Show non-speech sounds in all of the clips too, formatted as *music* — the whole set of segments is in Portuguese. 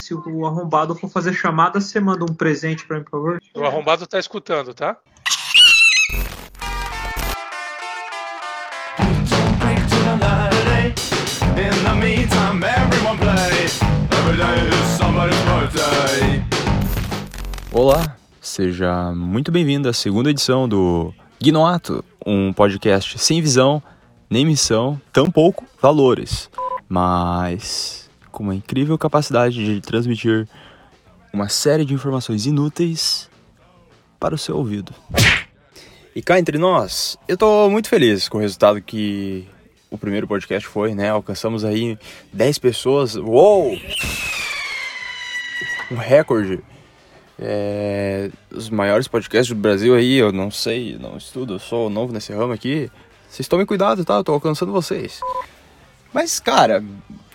Se o arrombado for fazer chamada, você manda um presente pra mim, por favor? O arrombado tá escutando, tá? Olá, seja muito bem-vindo à segunda edição do Gnoato, um podcast sem visão, nem missão, tampouco valores, mas com uma incrível capacidade de transmitir uma série de informações inúteis para o seu ouvido. E cá entre nós, eu tô muito feliz com o resultado que o primeiro podcast foi, né? Alcançamos aí 10 pessoas. Uou! Um recorde. É, os maiores podcasts do Brasil aí, eu não sei, não estudo, eu sou novo nesse ramo aqui. Vocês tomem cuidado, tá? Eu tô alcançando vocês. Mas, cara,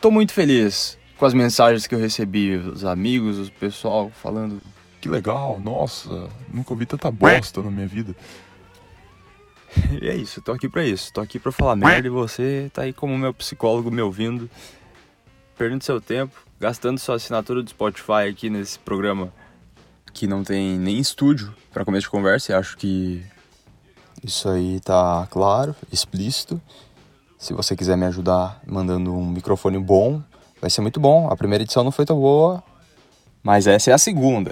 tô muito feliz com as mensagens que eu recebi, os amigos, o pessoal falando. Que legal, nossa, nunca ouvi tanta bosta na minha vida. E é isso, tô aqui pra isso. Tô aqui pra falar merda e você tá aí como meu psicólogo me ouvindo, perdendo seu tempo, gastando sua assinatura do Spotify aqui nesse programa que não tem nem estúdio para começo de conversa. E acho que isso aí tá claro, explícito. Se você quiser me ajudar mandando um microfone bom, vai ser muito bom. A primeira edição não foi tão boa, mas essa é a segunda.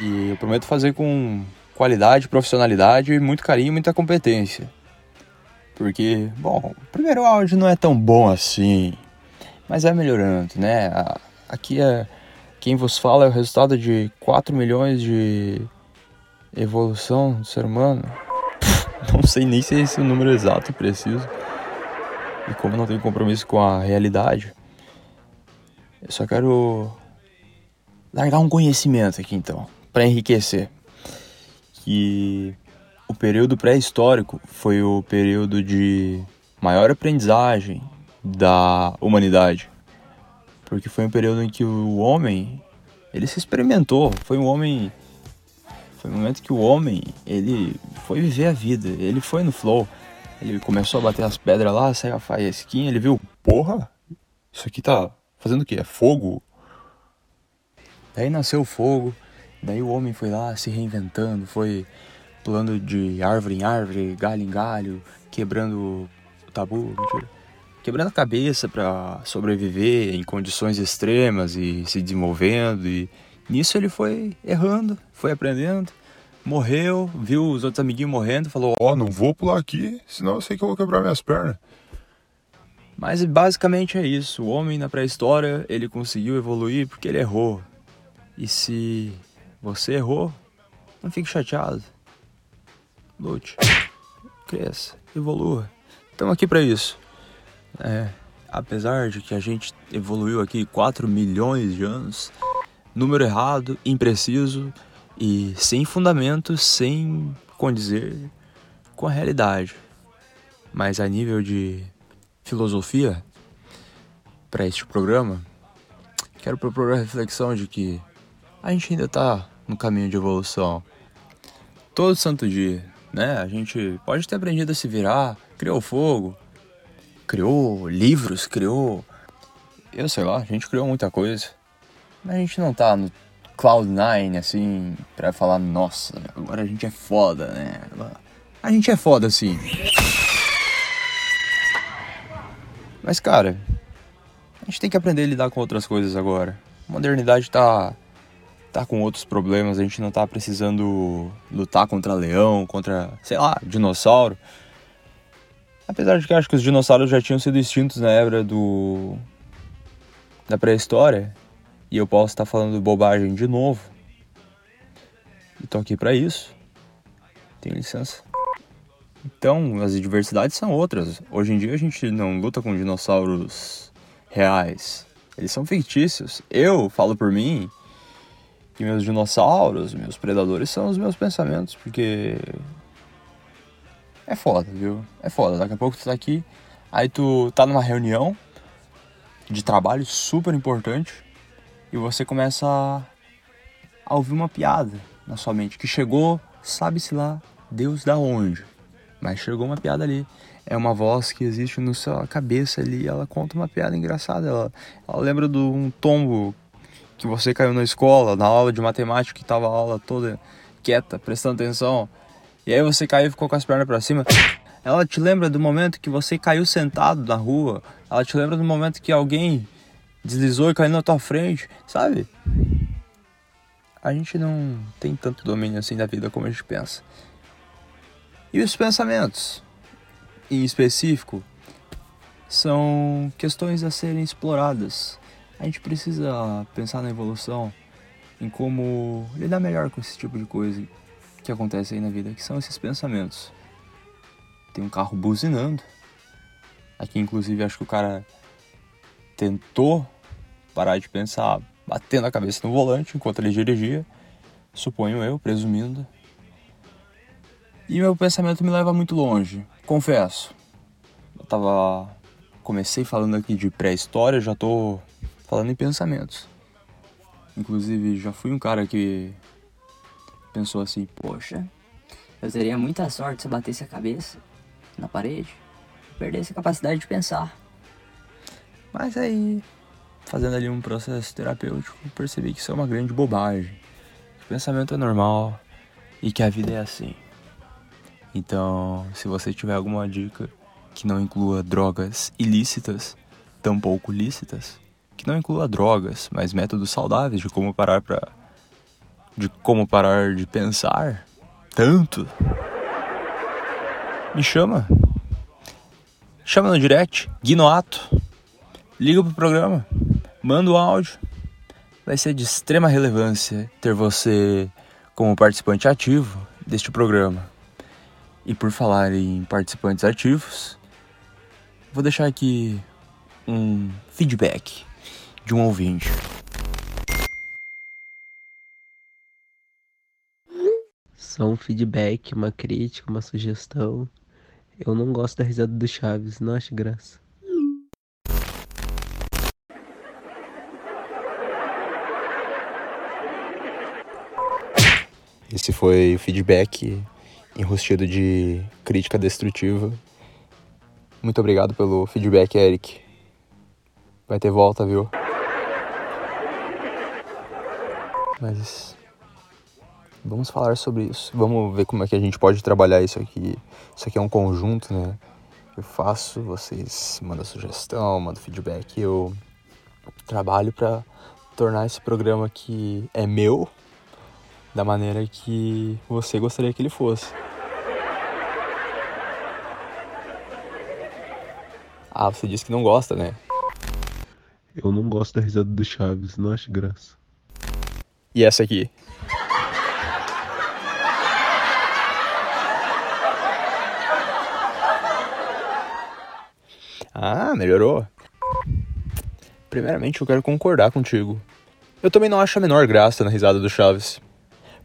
E eu prometo fazer com qualidade, profissionalidade, muito carinho, muita competência. Porque, bom, o primeiro áudio não é tão bom assim, mas vai melhorando, né? Aqui é quem vos fala é o resultado de 4 milhões de evolução do ser humano. *laughs* Não sei nem se é esse o número exato e preciso. E como não tenho compromisso com a realidade, eu só quero largar um conhecimento aqui então, para enriquecer. Que o período pré-histórico foi o período de maior aprendizagem da humanidade porque foi um período em que o homem ele se experimentou, foi um homem foi um momento que o homem ele foi viver a vida, ele foi no flow, ele começou a bater as pedras lá, saiu a faísquinha, ele viu, porra, isso aqui tá fazendo o quê? É fogo? Daí nasceu o fogo, daí o homem foi lá se reinventando, foi pulando de árvore em árvore, galho em galho, quebrando o tabu, mentira quebrando a cabeça para sobreviver em condições extremas e se desenvolvendo. E nisso ele foi errando, foi aprendendo, morreu, viu os outros amiguinhos morrendo, falou: Ó, oh, não vou pular aqui, senão eu sei que eu vou quebrar minhas pernas. Mas basicamente é isso. O homem na pré-história ele conseguiu evoluir porque ele errou. E se você errou, não fique chateado. Lute, cresça, evolua. Estamos aqui para isso. É, apesar de que a gente evoluiu aqui 4 milhões de anos, número errado, impreciso e sem fundamento, sem condizer com a realidade. Mas a nível de filosofia, para este programa, quero propor a reflexão de que a gente ainda está no caminho de evolução. Todo santo dia, né? A gente pode ter aprendido a se virar, criou fogo, criou livros, criou. Eu sei lá, a gente criou muita coisa. Mas a gente não tá no Cloud9 assim, pra falar, nossa, agora a gente é foda, né? A gente é foda assim. Mas cara, a gente tem que aprender a lidar com outras coisas agora. A modernidade tá tá com outros problemas, a gente não tá precisando lutar contra leão, contra, sei lá, dinossauro. Apesar de que acho que os dinossauros já tinham sido extintos na era do da pré-história, e eu posso estar falando bobagem de novo. E tô aqui para isso. Tenho licença. Então, as diversidades são outras. Hoje em dia a gente não luta com dinossauros reais. Eles são fictícios. Eu falo por mim que meus dinossauros, meus predadores são os meus pensamentos, porque é foda, viu? É foda. Daqui a pouco tu tá aqui, aí tu tá numa reunião de trabalho super importante e você começa a, a ouvir uma piada na sua mente que chegou, sabe-se lá, Deus da onde. Mas chegou uma piada ali. é uma voz que existe na sua cabeça ali. Ela conta uma piada engraçada. Ela, ela lembra de um tombo que você caiu na escola, na aula de matemática, que tava a aula toda quieta, prestando atenção. E aí você caiu e ficou com as pernas para cima. Ela te lembra do momento que você caiu sentado na rua. Ela te lembra do momento que alguém deslizou e caiu na tua frente, sabe? A gente não tem tanto domínio assim da vida como a gente pensa. E os pensamentos, em específico, são questões a serem exploradas. A gente precisa pensar na evolução, em como lidar melhor com esse tipo de coisa que acontece aí na vida, que são esses pensamentos. Tem um carro buzinando. Aqui, inclusive, acho que o cara tentou parar de pensar, batendo a cabeça no volante enquanto ele dirigia. Suponho eu, presumindo. E meu pensamento me leva muito longe, confesso. Eu tava. Comecei falando aqui de pré-história, já tô falando em pensamentos. Inclusive, já fui um cara que pensou assim: Poxa, eu teria muita sorte se eu batesse a cabeça na parede, perdesse a capacidade de pensar. Mas aí, fazendo ali um processo terapêutico, percebi que isso é uma grande bobagem. Que o pensamento é normal e que a vida é assim. Então, se você tiver alguma dica que não inclua drogas ilícitas, tampouco lícitas, que não inclua drogas, mas métodos saudáveis de como parar para de como parar de pensar tanto, me chama. Chama no direct, Guinoato. Liga pro programa, manda o áudio. Vai ser de extrema relevância ter você como participante ativo deste programa. E por falar em participantes ativos, vou deixar aqui um feedback de um ouvinte. Só um feedback, uma crítica, uma sugestão. Eu não gosto da risada do Chaves, não acho graça. Esse foi o feedback enrustido de crítica destrutiva. Muito obrigado pelo feedback, Eric. Vai ter volta, viu? Mas vamos falar sobre isso. Vamos ver como é que a gente pode trabalhar isso aqui. Isso aqui é um conjunto, né? Eu faço, vocês mandam sugestão, mandam feedback. Eu trabalho para tornar esse programa que é meu da maneira que você gostaria que ele fosse. Ah, você disse que não gosta, né? Eu não gosto da risada do Chaves, não acho graça. E essa aqui? Ah, melhorou. Primeiramente, eu quero concordar contigo. Eu também não acho a menor graça na risada do Chaves.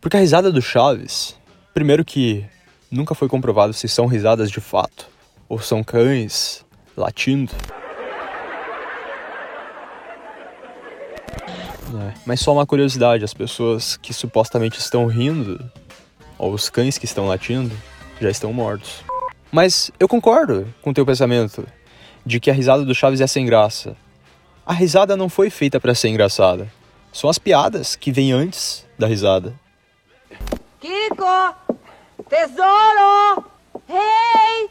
Porque a risada do Chaves, primeiro que nunca foi comprovado se são risadas de fato ou são cães latindo. É, mas só uma curiosidade, as pessoas que supostamente estão rindo, ou os cães que estão latindo, já estão mortos. Mas eu concordo com o teu pensamento de que a risada do Chaves é sem graça. A risada não foi feita para ser engraçada. São as piadas que vêm antes da risada. Kiko! Tesouro! Rei!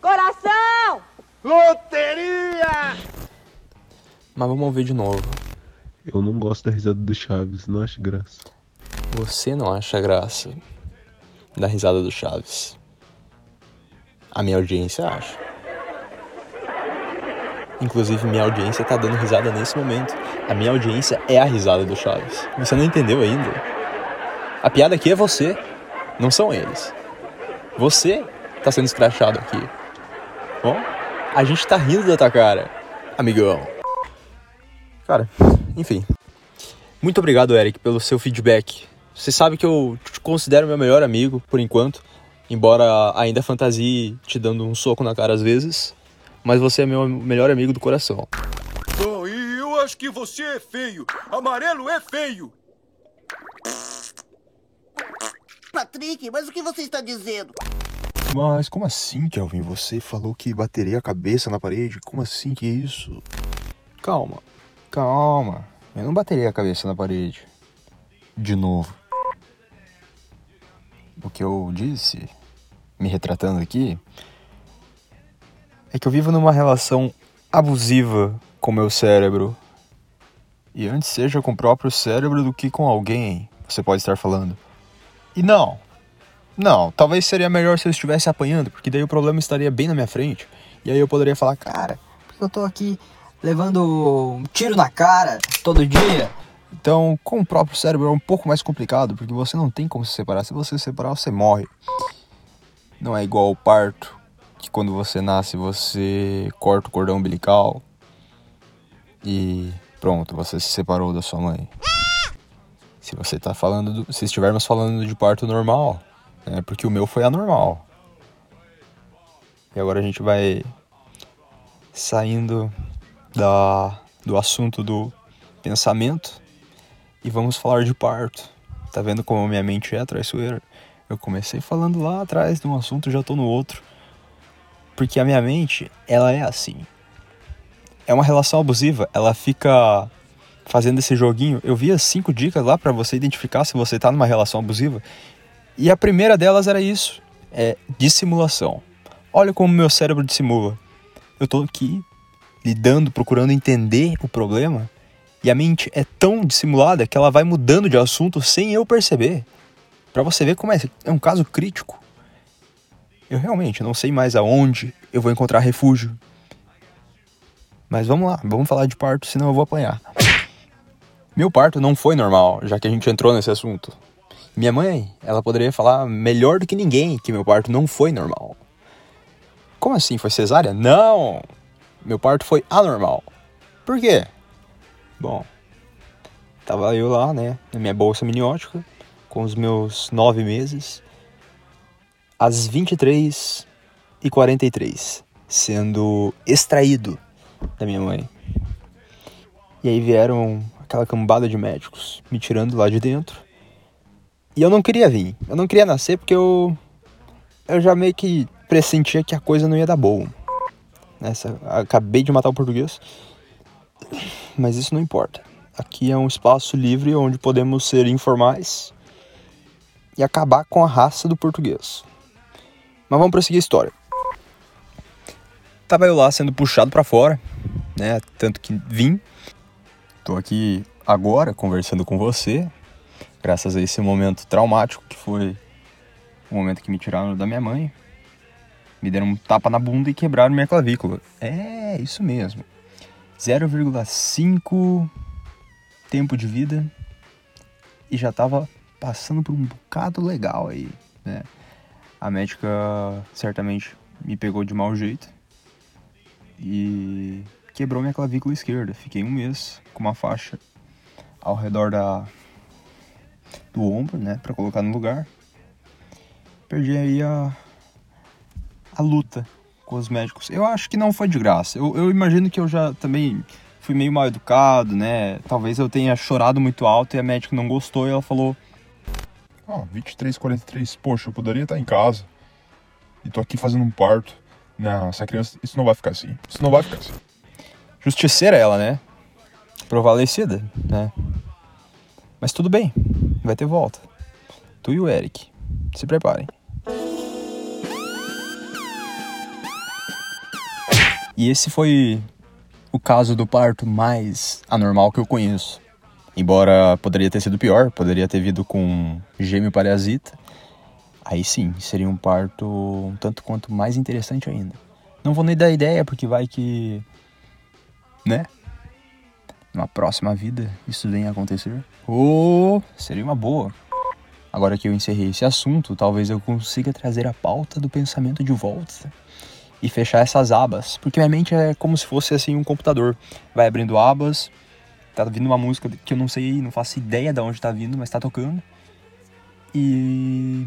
Coração! Loteria! Mas vamos ver de novo. Eu não gosto da risada do Chaves, não acho graça. Você não acha graça da risada do Chaves. A minha audiência acha. Inclusive, minha audiência tá dando risada nesse momento. A minha audiência é a risada do Chaves. Você não entendeu ainda? A piada aqui é você, não são eles. Você tá sendo escrachado aqui. Bom, a gente tá rindo da tua cara, amigão. Cara, enfim. Muito obrigado, Eric, pelo seu feedback. Você sabe que eu te considero meu melhor amigo, por enquanto. Embora ainda fantasie te dando um soco na cara às vezes. Mas você é meu melhor amigo do coração. Bom, e eu acho que você é feio. Amarelo é feio. Patrick, mas o que você está dizendo? Mas como assim, Kelvin? Você falou que bateria a cabeça na parede? Como assim? Que isso? Calma, calma. Eu não bateria a cabeça na parede. De novo. O que eu disse, me retratando aqui, é que eu vivo numa relação abusiva com meu cérebro. E antes seja com o próprio cérebro do que com alguém, você pode estar falando. E não, não, talvez seria melhor se eu estivesse apanhando, porque daí o problema estaria bem na minha frente. E aí eu poderia falar, cara, Porque eu tô aqui levando um tiro na cara todo dia. Então, com o próprio cérebro é um pouco mais complicado, porque você não tem como se separar. Se você se separar, você morre. Não é igual ao parto, que quando você nasce, você corta o cordão umbilical e pronto, você se separou da sua mãe. Se você tá falando, do, se estivermos falando de parto normal, né, porque o meu foi anormal. E agora a gente vai saindo da, do assunto do pensamento e vamos falar de parto. Tá vendo como minha mente é traiçoeira? Eu comecei falando lá atrás de um assunto, já tô no outro. Porque a minha mente, ela é assim. É uma relação abusiva, ela fica fazendo esse joguinho. Eu vi as cinco dicas lá pra você identificar se você tá numa relação abusiva. E a primeira delas era isso, é dissimulação. Olha como meu cérebro dissimula. Eu tô aqui lidando, procurando entender o problema, e a mente é tão dissimulada que ela vai mudando de assunto sem eu perceber. Pra você ver como é, é um caso crítico. Eu realmente não sei mais aonde eu vou encontrar refúgio. Mas vamos lá, vamos falar de parto, senão eu vou apanhar. Meu parto não foi normal, já que a gente entrou nesse assunto. Minha mãe, ela poderia falar melhor do que ninguém que meu parto não foi normal. Como assim? Foi cesárea? Não! Meu parto foi anormal. Por quê? Bom, tava eu lá, né, na minha bolsa miniótica, com os meus nove meses, às 23 e 43, sendo extraído da minha mãe. E aí vieram aquela cambada de médicos me tirando lá de dentro. E eu não queria vir, eu não queria nascer porque eu eu já meio que pressentia que a coisa não ia dar boa. Nessa, acabei de matar o português. Mas isso não importa. Aqui é um espaço livre onde podemos ser informais e acabar com a raça do português. Mas vamos prosseguir a história. Tava eu lá sendo puxado para fora, né? Tanto que vim. Tô aqui agora conversando com você, graças a esse momento traumático que foi o momento que me tiraram da minha mãe. Me deram um tapa na bunda e quebraram minha clavícula. É, isso mesmo. 0,5 tempo de vida e já tava passando por um bocado legal aí, né? A médica certamente me pegou de mau jeito e quebrou minha clavícula esquerda. Fiquei um mês com uma faixa ao redor da do ombro, né, para colocar no lugar. Perdi aí a a luta com os médicos. Eu acho que não foi de graça. Eu, eu imagino que eu já também fui meio mal educado, né? Talvez eu tenha chorado muito alto e a médica não gostou e ela falou: Ah, 23, 43. Poxa, eu poderia estar em casa. E tô aqui fazendo um parto. Não, essa criança, isso não vai ficar assim. Isso não vai ficar assim. Justiceira ela, né? Provalecida, né? Mas tudo bem, vai ter volta. Tu e o Eric, se preparem. E esse foi o caso do parto mais anormal que eu conheço. Embora poderia ter sido pior, poderia ter vindo com gêmeo parasita. Aí sim, seria um parto um tanto quanto mais interessante ainda. Não vou nem dar ideia, porque vai que. Né? Numa próxima vida isso venha a acontecer. Ou seria uma boa. Agora que eu encerrei esse assunto, talvez eu consiga trazer a pauta do pensamento de volta e fechar essas abas, porque minha mente é como se fosse assim um computador, vai abrindo abas, tá vindo uma música que eu não sei, não faço ideia de onde tá vindo, mas tá tocando. E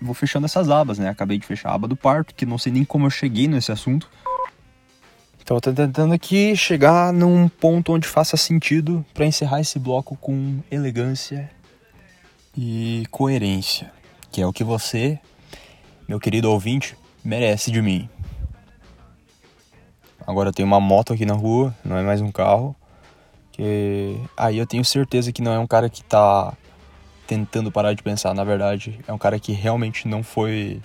vou fechando essas abas, né? Acabei de fechar a aba do parto, que não sei nem como eu cheguei nesse assunto. Então eu tô tentando aqui chegar num ponto onde faça sentido para encerrar esse bloco com elegância e coerência, que é o que você meu querido ouvinte, merece de mim. Agora eu tenho uma moto aqui na rua, não é mais um carro. Que aí eu tenho certeza que não é um cara que tá tentando parar de pensar, na verdade, é um cara que realmente não foi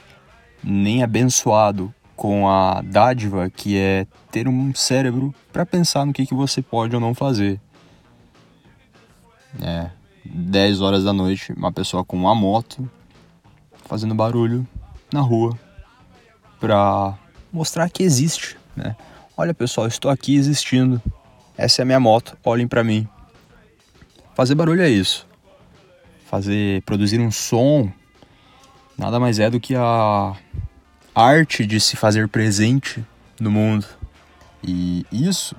nem abençoado com a dádiva que é ter um cérebro para pensar no que, que você pode ou não fazer. É, 10 horas da noite, uma pessoa com uma moto fazendo barulho na rua pra mostrar que existe, né? Olha pessoal, estou aqui existindo. Essa é a minha moto, olhem pra mim. Fazer barulho é isso. Fazer, produzir um som nada mais é do que a arte de se fazer presente no mundo. E isso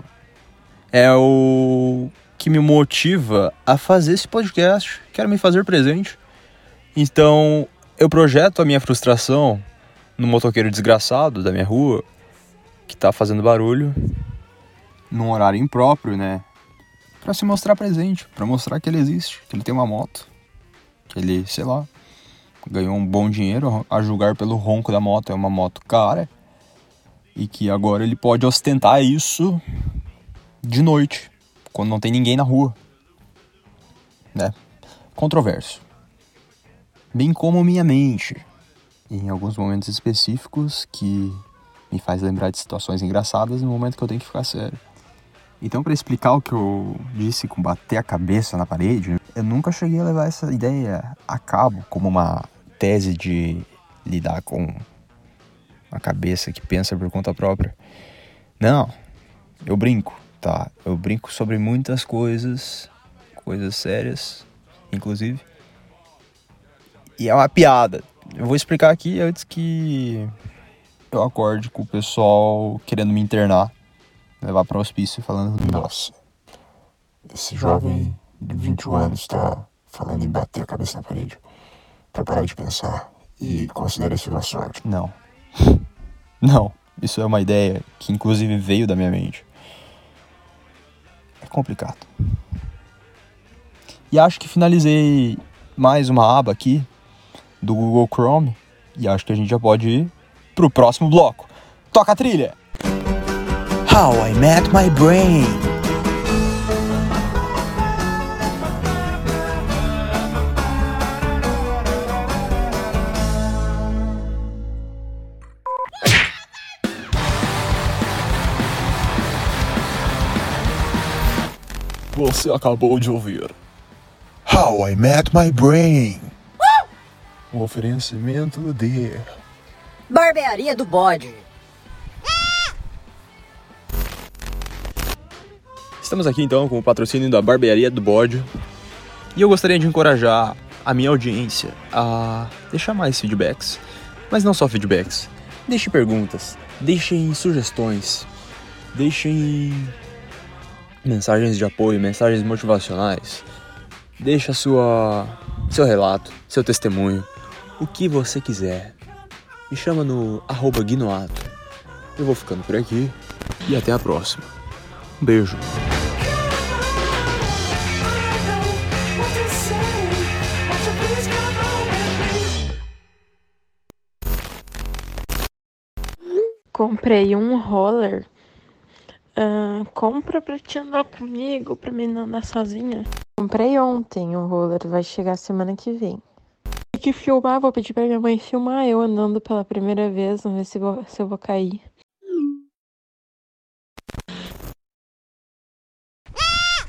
é o que me motiva a fazer esse podcast. Quero me fazer presente. Então, eu projeto a minha frustração no motoqueiro desgraçado da minha rua que tá fazendo barulho num horário impróprio, né? Para se mostrar presente, para mostrar que ele existe, que ele tem uma moto, que ele, sei lá, ganhou um bom dinheiro a julgar pelo ronco da moto, é uma moto cara e que agora ele pode ostentar isso de noite, quando não tem ninguém na rua. Né? Controverso. Bem como minha mente, em alguns momentos específicos que me faz lembrar de situações engraçadas no momento que eu tenho que ficar sério. Então, para explicar o que eu disse com bater a cabeça na parede, eu nunca cheguei a levar essa ideia a cabo como uma tese de lidar com a cabeça que pensa por conta própria. Não, eu brinco, tá? Eu brinco sobre muitas coisas, coisas sérias, inclusive. E é uma piada. Eu vou explicar aqui antes que eu acorde com o pessoal querendo me internar, levar para o hospício falando: Nossa, esse jovem de 21 anos tá falando em bater a cabeça na parede pra parar de pensar e considera isso uma sorte. Não. *laughs* Não. Isso é uma ideia que inclusive veio da minha mente. É complicado. E acho que finalizei mais uma aba aqui do Google Chrome. E acho que a gente já pode ir pro próximo bloco. Toca a trilha! How I Met My Brain. Você acabou de ouvir How I Met My Brain. Um oferecimento de Barbearia do Bode. Estamos aqui então com o patrocínio da Barbearia do Bode. E eu gostaria de encorajar a minha audiência a deixar mais feedbacks. Mas não só feedbacks. Deixe perguntas, deixem sugestões, deixem mensagens de apoio, mensagens motivacionais. Deixa sua seu relato, seu testemunho, o que você quiser. Me chama no Guinoato. Eu vou ficando por aqui e até a próxima. Um beijo. Comprei um roller. Ah, compra pra te andar comigo, pra mim não andar sozinha. Comprei ontem o roller, vai chegar semana que vem. Tem que filmar, vou pedir pra minha mãe filmar eu andando pela primeira vez, vamos ver se, vou- se eu vou cair.